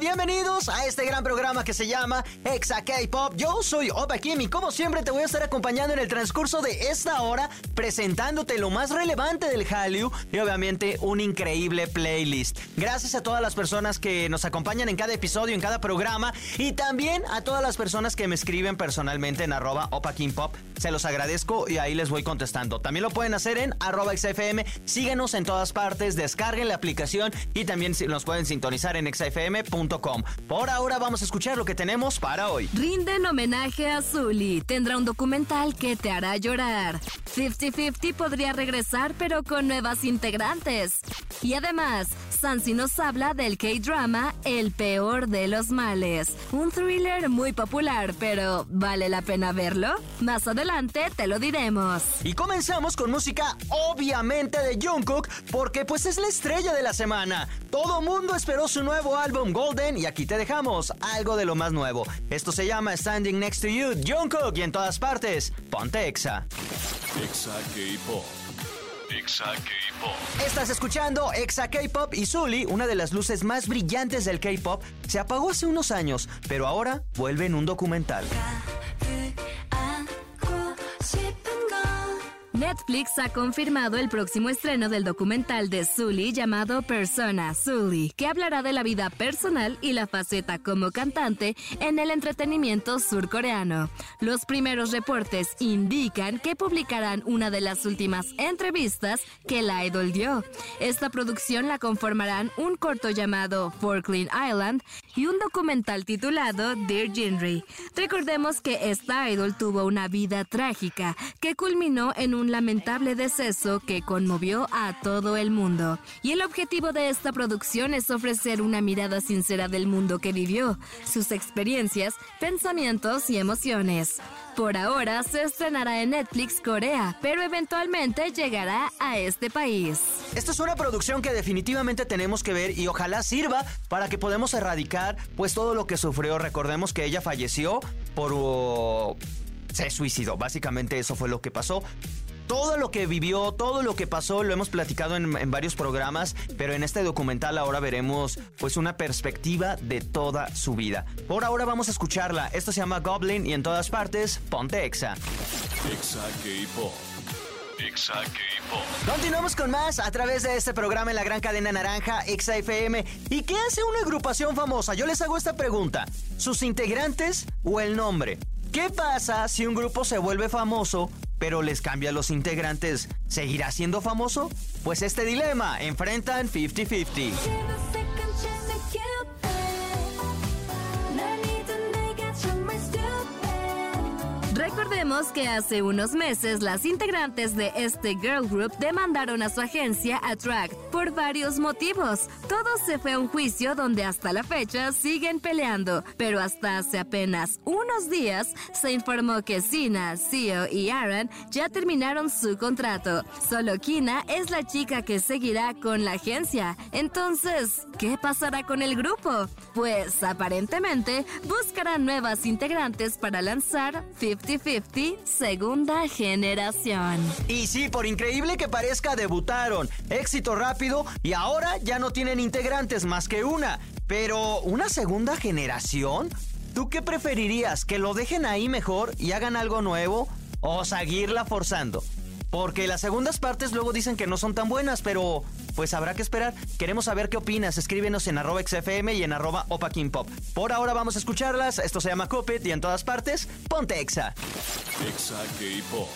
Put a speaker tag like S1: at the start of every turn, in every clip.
S1: Bienvenidos a este gran programa que se llama Exa K-Pop. Yo soy Opa Kim y como siempre te voy a estar acompañando en el transcurso de esta hora presentándote lo más relevante del Hallyu y obviamente un increíble playlist. Gracias a todas las personas que nos acompañan en cada episodio, en cada programa y también a todas las personas que me escriben personalmente en arroba Opa Pop. Se los agradezco y ahí les voy contestando. También lo pueden hacer en arroba XFM. Síguenos en todas partes, descarguen la aplicación y también nos pueden sintonizar en xfm.com. Por ahora vamos a escuchar lo que tenemos para hoy.
S2: Rinden homenaje a Zully. Tendrá un documental que te hará llorar. 50-50 podría regresar pero con nuevas integrantes. Y además, Sansi nos habla del K-drama El peor de los males. Un thriller muy popular, pero ¿vale la pena verlo? Más adelante te lo diremos.
S1: Y comenzamos con música obviamente de Jungkook, porque pues es la estrella de la semana. Todo mundo esperó su nuevo álbum Golden y aquí te dejamos algo de lo más nuevo. Esto se llama Standing Next to You, Jungkook y en todas partes, ponte Exa.
S3: Exa K-Pop. Exa K-Pop.
S1: Estás escuchando Exa K-Pop y Zully, una de las luces más brillantes del K-Pop, se apagó hace unos años, pero ahora vuelve en un documental.
S2: Netflix ha confirmado el próximo estreno del documental de Sully llamado Persona Sully, que hablará de la vida personal y la faceta como cantante en el entretenimiento surcoreano. Los primeros reportes indican que publicarán una de las últimas entrevistas que la idol dio. Esta producción la conformarán un corto llamado Forkland Island y un documental titulado Dear Jinri. Recordemos que esta idol tuvo una vida trágica que culminó en un lamentable deceso que conmovió a todo el mundo. Y el objetivo de esta producción es ofrecer una mirada sincera del mundo que vivió, sus experiencias, pensamientos y emociones. Por ahora se estrenará en Netflix Corea, pero eventualmente llegará a este país.
S1: Esta es una producción que definitivamente tenemos que ver y ojalá sirva para que podamos erradicar pues todo lo que sufrió. Recordemos que ella falleció por... uh, se suicidó, básicamente eso fue lo que pasó. Todo lo que vivió, todo lo que pasó, lo hemos platicado en, en, varios programas, pero en este documental ahora veremos pues una perspectiva de toda su vida. Por ahora vamos a escucharla. Esto se llama Goblin y en todas partes, ponte Exa.
S3: Exa. Exa.
S1: Continuamos con más a través de este programa en la gran cadena naranja Exa FM. ¿Y qué hace una agrupación famosa? Yo les hago esta pregunta. ¿Sus integrantes o el nombre? ¿Qué pasa si un grupo se vuelve famoso, pero les cambia los integrantes? ¿Seguirá siendo famoso? Pues este dilema enfrentan 50-50.
S2: Recordemos que hace unos meses las integrantes de este girl group demandaron a su agencia Attract por varios motivos. Todo se fue a un juicio donde hasta la fecha siguen peleando, pero hasta hace apenas unos días se informó que Sina, Seo y Aaron ya terminaron su contrato. Solo Kina es la chica que seguirá con la agencia. Entonces, ¿qué pasará con el grupo? Pues aparentemente buscarán nuevas integrantes para lanzar 50-50 segunda generación.
S1: Y sí, por increíble que parezca, debutaron. Éxito rápido y ahora ya no tienen integrantes más que una. Pero, ¿una segunda generación? ¿Tú qué preferirías? ¿Que lo dejen ahí mejor y hagan algo nuevo? ¿O seguirla forzando? Porque las segundas partes luego dicen que no son tan buenas, pero pues habrá que esperar. Queremos saber qué opinas. Escríbenos en arroba XFM y en arroba Opa King Pop. Por ahora vamos a escucharlas. Esto se llama Cupid y en todas partes, ponte Exa.
S3: Exa K-Pop.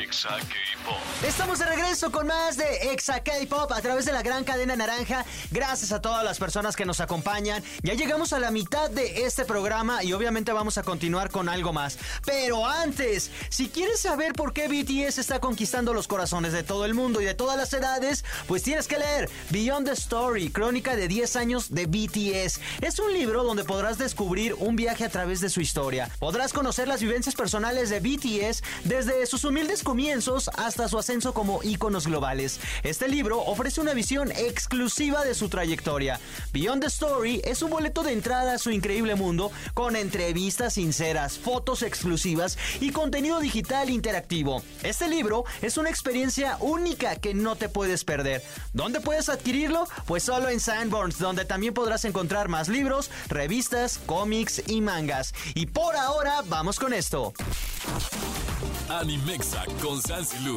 S3: Exa K-Pop.
S1: Estamos de regreso con más de Exa K-Pop a través de la gran cadena naranja. Gracias a todas las personas que nos acompañan. Ya llegamos a la mitad de este programa y obviamente vamos a continuar con algo más. Pero antes, si quieres saber por qué BTS está conquistando los corazones de todo el mundo y de todas las edades, pues tienes que leer Beyond the Story, crónica de 10 años de BTS. Es un libro donde podrás descubrir un viaje a través de su historia. Podrás conocer las vivencias personales de BTS desde sus humildes comienzos hasta su ascenso como íconos globales. Este libro ofrece una visión exclusiva de su trayectoria. Beyond the Story es un boleto de entrada a su increíble mundo con entrevistas sinceras, fotos exclusivas y contenido digital interactivo. Este libro es una experiencia única que no te puedes perder. ¿Dónde puedes adquirirlo? Pues solo en Sanborns, donde también podrás encontrar más libros, revistas, cómics y mangas. Y por ahora, vamos con esto.
S3: Animexa con Sansi Lu.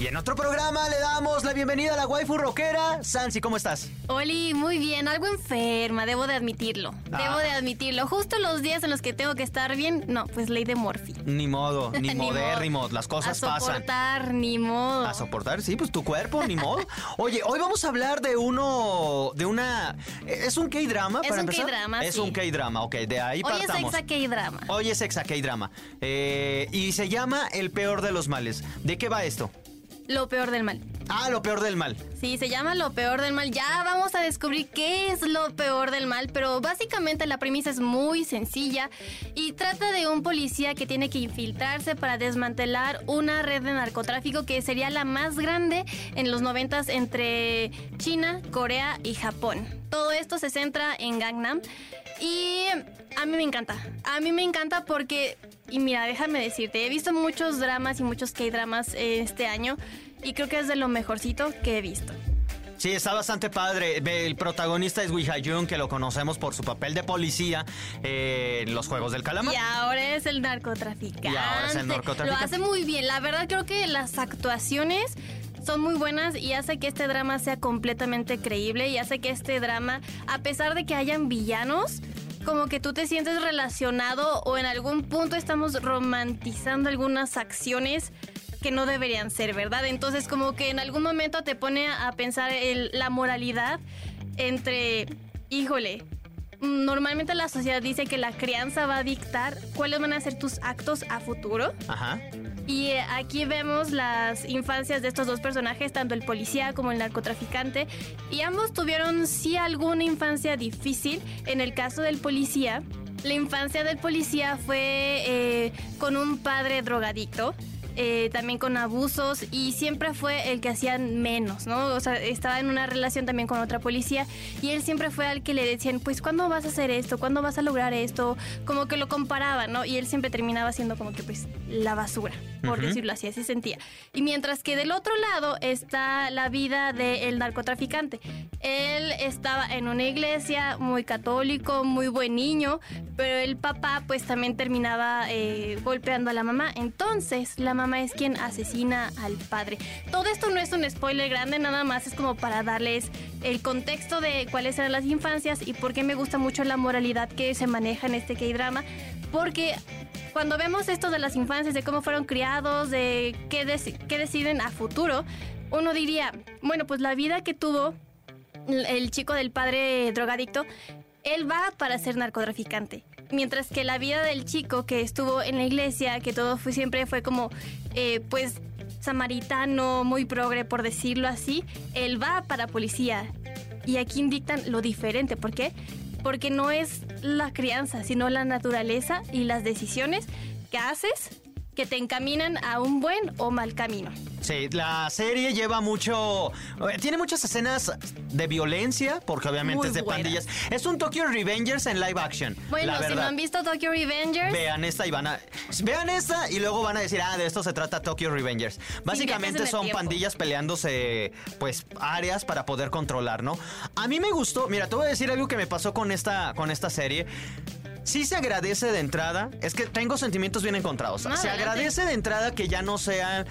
S1: Y en otro programa le damos la bienvenida a la waifu rockera. Sansi, ¿cómo estás?
S4: Oli, muy bien, algo enferma, debo de admitirlo.
S1: Ah.
S4: Debo de admitirlo. Justo los días en los que tengo que estar bien, no, pues ley de Morphy.
S1: Ni modo, ni,
S4: Ni
S1: modérrimo,
S4: modo.
S1: las cosas
S4: a
S1: pasan.
S4: soportar, ni modo.
S1: A soportar, sí, pues tu cuerpo, ni modo. Oye, hoy vamos a hablar de uno, de una... ¿Es un K-drama
S4: Es
S1: para
S4: un
S1: empezar?
S4: K-drama,
S1: Es
S4: sí.
S1: un K-drama, ok, de ahí
S4: Hoy es
S1: partamos.
S4: exa K-drama.
S1: Hoy es exa K-drama. Eh, y se llama El peor de los males. ¿De qué va esto?
S4: Lo peor del mal.
S1: Ah, lo peor del mal.
S4: Sí, se llama Lo peor del mal. Ya vamos a descubrir qué es lo peor del mal, pero básicamente la premisa es muy sencilla y trata de un policía que tiene que infiltrarse para desmantelar una red de narcotráfico que sería la más grande en los noventas entre China, Corea y Japón. Todo esto se centra en Gangnam y a mí me encanta. A mí me encanta porque, y mira, déjame decirte, he visto muchos dramas y muchos K-dramas eh, este año y creo que es de lo mejorcito que he visto.
S1: Sí, está bastante padre. El protagonista es Wee Ha-jun, que lo conocemos por su papel de policía eh, en los Juegos del Calamar.
S4: Y ahora es el narcotraficante.
S1: Y ahora es el narcotraficante.
S4: Lo hace muy bien. La verdad creo que las actuaciones son muy buenas y hace que este drama sea completamente creíble y hace que este drama, a pesar de que hayan villanos, como que tú te sientes relacionado o en algún punto estamos romantizando algunas acciones que no deberían ser, ¿verdad? Entonces como que en algún momento te pone a pensar el- la moralidad entre, híjole, normalmente la sociedad dice que la crianza va a dictar cuáles van a ser tus actos a futuro.
S1: Ajá.
S4: Y eh, aquí vemos las infancias de estos dos personajes, tanto el policía como el narcotraficante. Y ambos tuvieron sí alguna infancia difícil. En el caso del policía, la infancia del policía fue eh, con un padre drogadicto. Eh, también con abusos y siempre fue el que hacían menos, ¿no? O sea, estaba en una relación también con otra policía y él siempre fue al que le decían, pues, ¿cuándo vas a hacer esto? ¿Cuándo vas a lograr esto? Como que lo comparaban, ¿no? Y él siempre terminaba siendo como que, pues, la basura, por decirlo así, así sentía. Y mientras que del otro lado está la vida del narcotraficante. Él estaba en una iglesia muy católico, muy buen niño, pero el papá pues también terminaba eh, golpeando a la mamá. Entonces la mamá es quien asesina al padre. Todo esto no es un spoiler grande, nada más es como para darles el contexto de cuáles eran las infancias y por qué me gusta mucho la moralidad que se maneja en este K-drama. Porque cuando vemos esto de las infancias, de cómo fueron criados, de qué, deci- qué deciden a futuro, uno diría, bueno, pues la vida que tuvo el chico del padre drogadicto, él va para ser narcotraficante. Mientras que la vida del chico que estuvo en la iglesia, que todo fue siempre fue como, eh, pues, samaritano, muy progre, por decirlo así, él va para policía. Y aquí indican lo diferente. ¿Por qué? Porque no es la crianza, sino la naturaleza y las decisiones que haces que te encaminan a un buen o mal camino.
S1: Sí, la serie lleva mucho. eh, Tiene muchas escenas de violencia, porque obviamente
S4: Muy
S1: es de pandillas. Es un Tokyo Revengers en live action.
S4: Bueno,
S1: la
S4: si no han visto Tokyo Revengers,
S1: Vean esta y van a. Vean esta y luego van a decir, ah, de esto se trata Tokyo Revengers. Básicamente son
S4: tiempo.
S1: pandillas peleándose, pues, áreas para poder controlar, ¿no? A mí me gustó. Mira, te voy a decir algo que me pasó con esta, con esta serie. Sí se agradece de entrada. Es que tengo sentimientos bien encontrados.
S4: No,
S1: se
S4: adelante.
S1: agradece de entrada que ya no sean.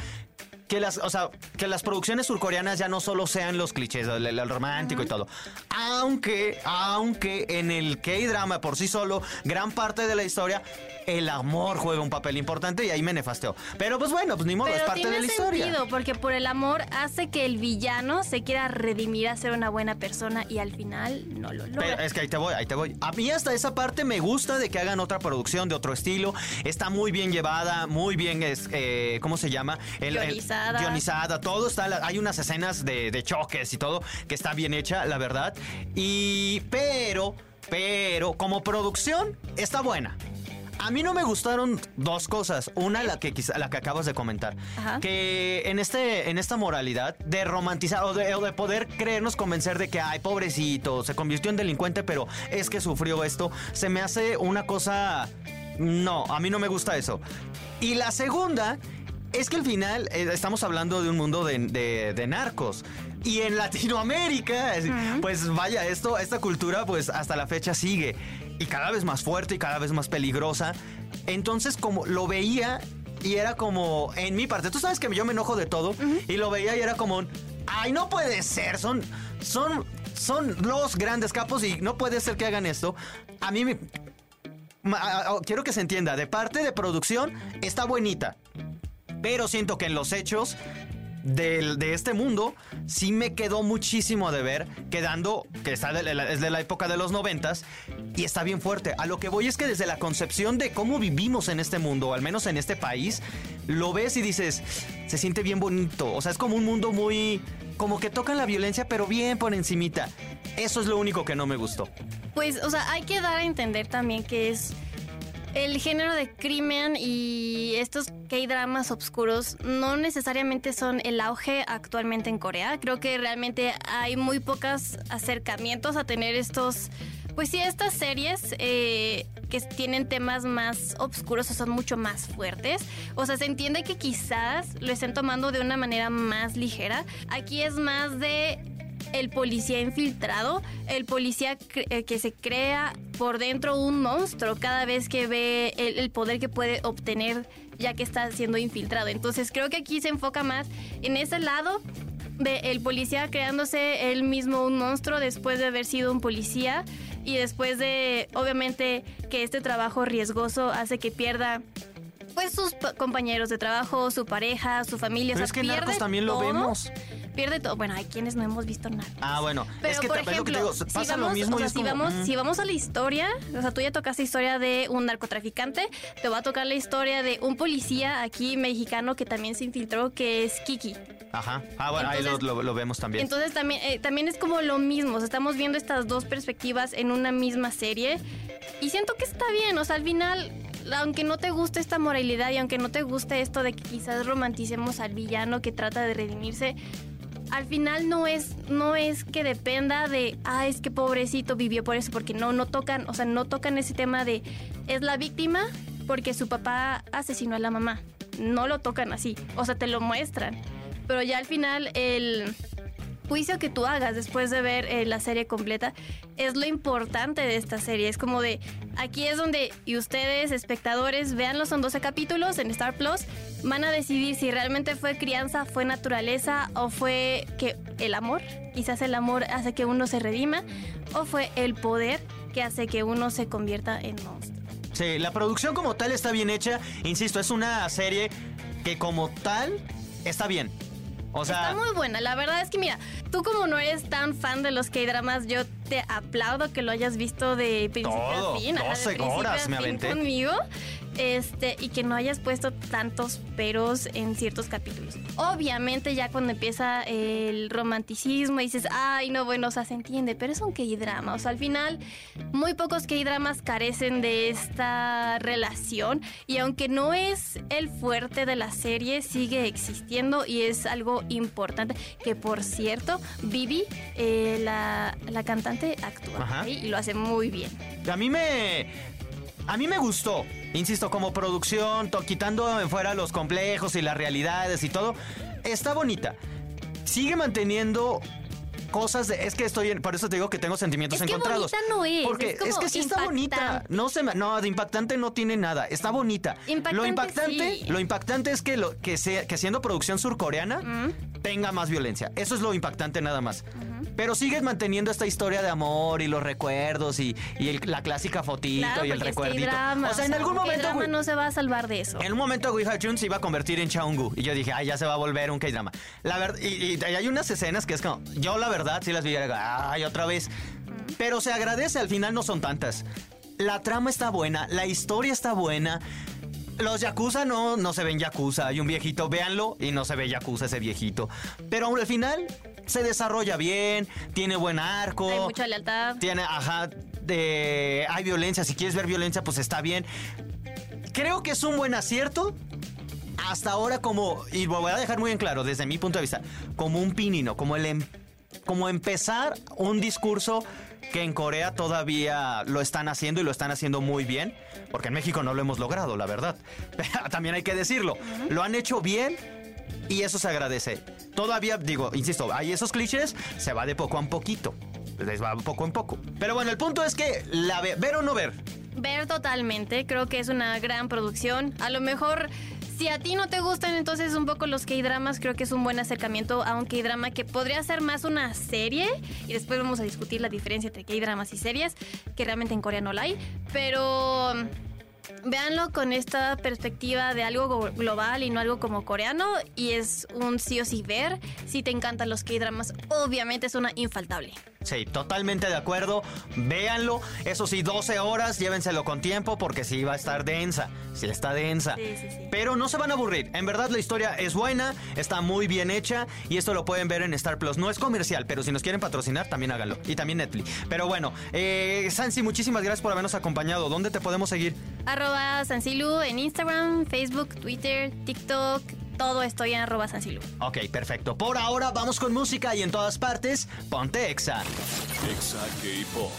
S1: Que las, o sea, que las producciones surcoreanas ya no solo sean los clichés, el, el romántico y todo. Aunque, aunque en el K-drama por sí solo, gran parte de la historia, el amor juega un papel importante y ahí me nefasteó. Pero pues bueno, pues ni modo,
S4: pero
S1: es parte
S4: tiene
S1: de la historia.
S4: sentido, porque por el amor hace que el villano se quiera redimir a ser una buena persona y al final no lo logra.
S1: Pero es que ahí te voy, ahí te voy. A mí hasta esa parte me gusta de que hagan otra producción de otro estilo. Está muy bien llevada, muy bien, es, eh, ¿cómo se llama? El- el-
S4: Guionizada.
S1: todo está, hay unas escenas de, de choques y todo que está bien hecha, la verdad. Y, pero, pero, como producción, está buena. A mí no me gustaron dos cosas. Una, la que la que acabas de comentar.
S4: Ajá.
S1: Que en este, en esta moralidad de romantizar o de, o de poder creernos convencer de que, ay, pobrecito, se convirtió en delincuente, pero es que sufrió esto, se me hace una cosa. No, a mí no me gusta eso. Y la segunda es que al final eh, estamos hablando de un mundo de, de- de narcos. Y en Latinoamérica, es- pues vaya, esto, esta cultura pues hasta la fecha sigue. Y cada vez más fuerte y cada vez más peligrosa. Entonces como lo veía y era como en mi parte, tú sabes que yo me enojo de todo y lo veía y era como, ay, no puede ser, son, son, son los grandes capos y no puede ser que hagan esto. A mí me, quiero que se entienda, de parte de producción está buenita, pero siento que en los hechos de este mundo sí me quedó muchísimo de ver, quedando, que está de la- es de la época de los noventas, y está bien fuerte. A lo que voy es que desde la concepción de cómo vivimos en este mundo, al menos en este país, lo ves y dices, se siente bien bonito. O sea, es como un mundo muy... como que tocan la violencia, pero bien por encimita. Eso es lo único que no me gustó.
S4: Pues, o sea, hay que dar a entender también que es el género de crimen y estos K-dramas oscuros no necesariamente son el auge actualmente en Corea. Creo que realmente hay muy pocos acercamientos a tener estos, pues sí, estas series eh, que tienen temas más oscuros o son mucho más fuertes. O sea, se entiende que quizás lo estén tomando de una manera más ligera. Aquí es más de el policía infiltrado, el policía eh, que se crea por dentro un monstruo cada vez que ve el, el poder que puede obtener ya que está siendo infiltrado. Entonces creo que aquí se enfoca más en ese lado de el policía creándose él mismo un monstruo después de haber sido un policía y después de obviamente que este trabajo riesgoso hace que pierda pues sus compañeros de trabajo, su pareja, su familia,
S1: Pero
S4: o
S1: es que en Narcos también lo
S4: todo.
S1: vemos.
S4: Pierde todo. Bueno, hay quienes no hemos visto nada.
S1: Ah, bueno.
S4: Pero
S1: es que
S4: por
S1: es lo que te
S4: ejemplo,
S1: digo,
S4: si
S1: pasa
S4: vamos,
S1: lo mismo
S4: o
S1: y
S4: sea,
S1: es
S4: si
S1: como,
S4: vamos,
S1: mm.
S4: si vamos a la historia, o sea, tú ya tocaste historia de un narcotraficante, te va a tocar la historia de un policía aquí mexicano que también se infiltró, que es Kiki.
S1: Ajá. Ah, bueno, ahí lo- lo vemos también.
S4: Entonces también, eh, también es como lo mismo, o sea, estamos viendo estas dos perspectivas en una misma serie y siento que está bien, o sea, al final, aunque no te guste esta moralidad y aunque no te guste esto de que quizás romanticemos al villano que trata de redimirse, al final no es, no es que dependa de, ah, es que pobrecito vivió por eso, porque no, no tocan, o sea, no tocan ese tema de, es la víctima porque su papá asesinó a la mamá. No lo tocan así, o sea, te lo muestran. Pero ya al final el juicio que tú hagas después de ver eh, la serie completa es lo importante de esta serie. Es como de, aquí es donde, y ustedes, espectadores, véanlo, son 12 capítulos en Star Plus, van a decidir si realmente fue crianza, fue naturaleza o fue que el amor, quizás el amor hace que uno se redima, o fue el poder que hace que uno se convierta en monstruo.
S1: Sí, la producción como tal está bien hecha. Insisto, es una serie que como tal está bien. O sea,
S4: Está muy buena. La verdad es que, mira, tú como no eres tan fan de los K-dramas, yo te aplaudo que lo hayas visto de principio
S1: Todo,
S4: a fin. ajá, de
S1: 12
S4: principio
S1: horas
S4: a
S1: me aventé.
S4: conmigo. Este, y que no hayas puesto tantos peros en ciertos capítulos. Obviamente, ya cuando empieza el romanticismo y dices, ay, no, bueno, o sea, se entiende, pero es un K-drama. O sea, al final, muy pocos K-dramas carecen de esta relación. Y aunque no es el fuerte de la serie, sigue existiendo y es algo importante. Que por cierto, Vivi, eh, la, la cantante, actúa y lo hace muy bien.
S1: a mí me. A mí me gustó. Insisto, como producción, quitando en fuera los complejos y las realidades y todo. Está bonita. Sigue manteniendo cosas de. Es que estoy. en- por eso te digo que tengo sentimientos
S4: Es que
S1: encontrados.
S4: bonita no es,
S1: Porque
S4: es como
S1: que sí está bonita. No se me- no, de impactante no tiene nada. Está bonita.
S4: Impactante,
S1: lo impactante,
S4: sí.
S1: lo impactante es que lo que sea que siendo producción surcoreana
S4: Mm.
S1: Tenga más violencia. Eso es lo impactante nada más. Pero sigues manteniendo esta historia de amor y los recuerdos y, y el- la clásica fotito
S4: Claro,
S1: y el recuerdito.
S4: K-drama,
S1: o sea, en algún momento,
S4: K-drama
S1: güey,
S4: no se va a salvar de eso.
S1: en un momento Wee Ha-chun se iba a convertir en Chaungu y yo dije, ay, ya se va a volver un K-drama. La verdad, y, hay unas escenas que es como, yo la verdad sí las vi, ay, otra vez. Pero se agradece, al final no son tantas. La trama está buena, la historia está buena. Los Yakuza no, no se ven Yakuza. Hay un viejito, véanlo, y no se ve Yakuza ese viejito. Pero al final se desarrolla bien, tiene buen arco.
S4: Hay mucha lealtad.
S1: Tiene, ajá, de, hay violencia. Si quieres ver violencia, pues está bien. creo que es un buen acierto. Hasta ahora como, y lo voy a dejar muy en claro desde mi punto de vista, como un pinino, como el em- como empezar un discurso que en Corea todavía lo están haciendo y lo están haciendo muy bien, porque en México no lo hemos logrado, la verdad. También hay que decirlo. Lo han hecho bien y eso se agradece. Todavía, digo, insisto, hay esos clichés, se va de poco a poquito. Les va poco en poco. Pero bueno, el punto es que la ve- ver o no ver.
S4: Ver totalmente, creo que es una gran producción. A lo mejor, si a ti no te gustan entonces un poco los K-dramas, creo que es un buen acercamiento a un K-drama que podría ser más una serie. Y después vamos a discutir la diferencia entre K-dramas y series, que realmente en Corea no la hay. Pero mm, véanlo con esta perspectiva de algo go- global y no algo como coreano. Y es un sí o sí ver. Si te encantan los K-dramas, obviamente es una infaltable.
S1: Sí, totalmente de acuerdo. Véanlo. Eso sí, 12 horas, llévenselo con tiempo porque sí va a estar densa. Sí está densa.
S4: Sí, sí, sí.
S1: Pero no se van a aburrir. En verdad la historia es buena, está muy bien hecha y esto lo pueden ver en Star Plus. No es comercial, pero si nos quieren patrocinar, también háganlo. Y también Netflix. Pero bueno, eh, Sansi, muchísimas gracias por habernos acompañado. ¿Dónde te podemos seguir?
S4: Arroba Sansilu en Instagram, Facebook, Twitter, TikTok. Todo estoy en arroba Sansilu.
S1: Ok, perfecto. Por ahora vamos con música y en todas partes, ponte Exa.
S3: Exa K-Pop.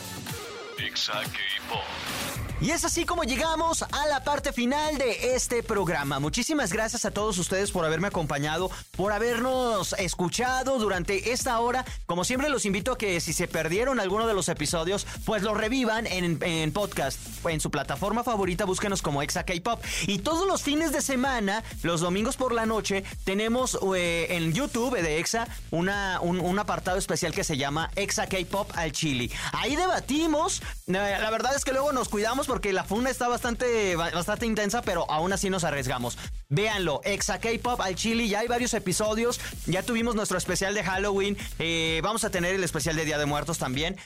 S3: Exa K-Pop.
S1: Y es así como llegamos a la parte final de este programa. Muchísimas gracias a todos ustedes por haberme acompañado, por habernos escuchado durante esta hora. Como siempre los invito a que si se perdieron alguno de los episodios, pues lo revivan en, en podcast. En su plataforma favorita, búsquenos como Exa K-Pop. Y todos los fines de semana, los domingos por la noche, tenemos eh, en YouTube de Exa una, un, un apartado especial que se llama Exa K-Pop al Chili. Ahí debatimos. Eh, La verdad es que luego nos cuidamos porque la funda está bastante, bastante intensa, pero aún así nos arriesgamos. Véanlo, Exa K-Pop al Chili, ya hay varios episodios, ya tuvimos nuestro especial de Halloween, eh, vamos a tener el especial de Día de Muertos también.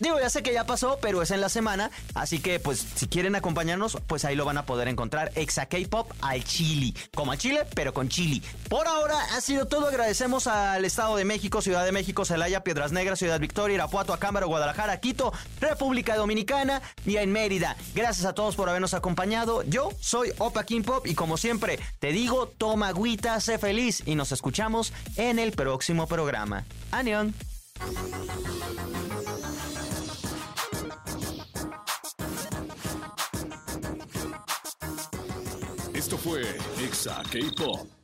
S1: Digo, ya sé que ya pasó, pero es en la semana, así que pues si quieren acompañarnos, pues ahí lo van a poder encontrar, Exa K-Pop al Chili, como al Chile, pero con Chili. Por ahora ha sido todo, agradecemos al Estado de México, Ciudad de México, Celaya, Piedras Negras, Ciudad Victoria, Irapuato, Acámbaro, Guadalajara, Quito, República Dominicana y en Mérida. Gracias a todos por habernos acompañado. Yo soy Opa King Pop y como siempre te digo, toma agüita, sé feliz y nos escuchamos en el próximo programa. Anión.
S3: Esto fue Exa K-Pop.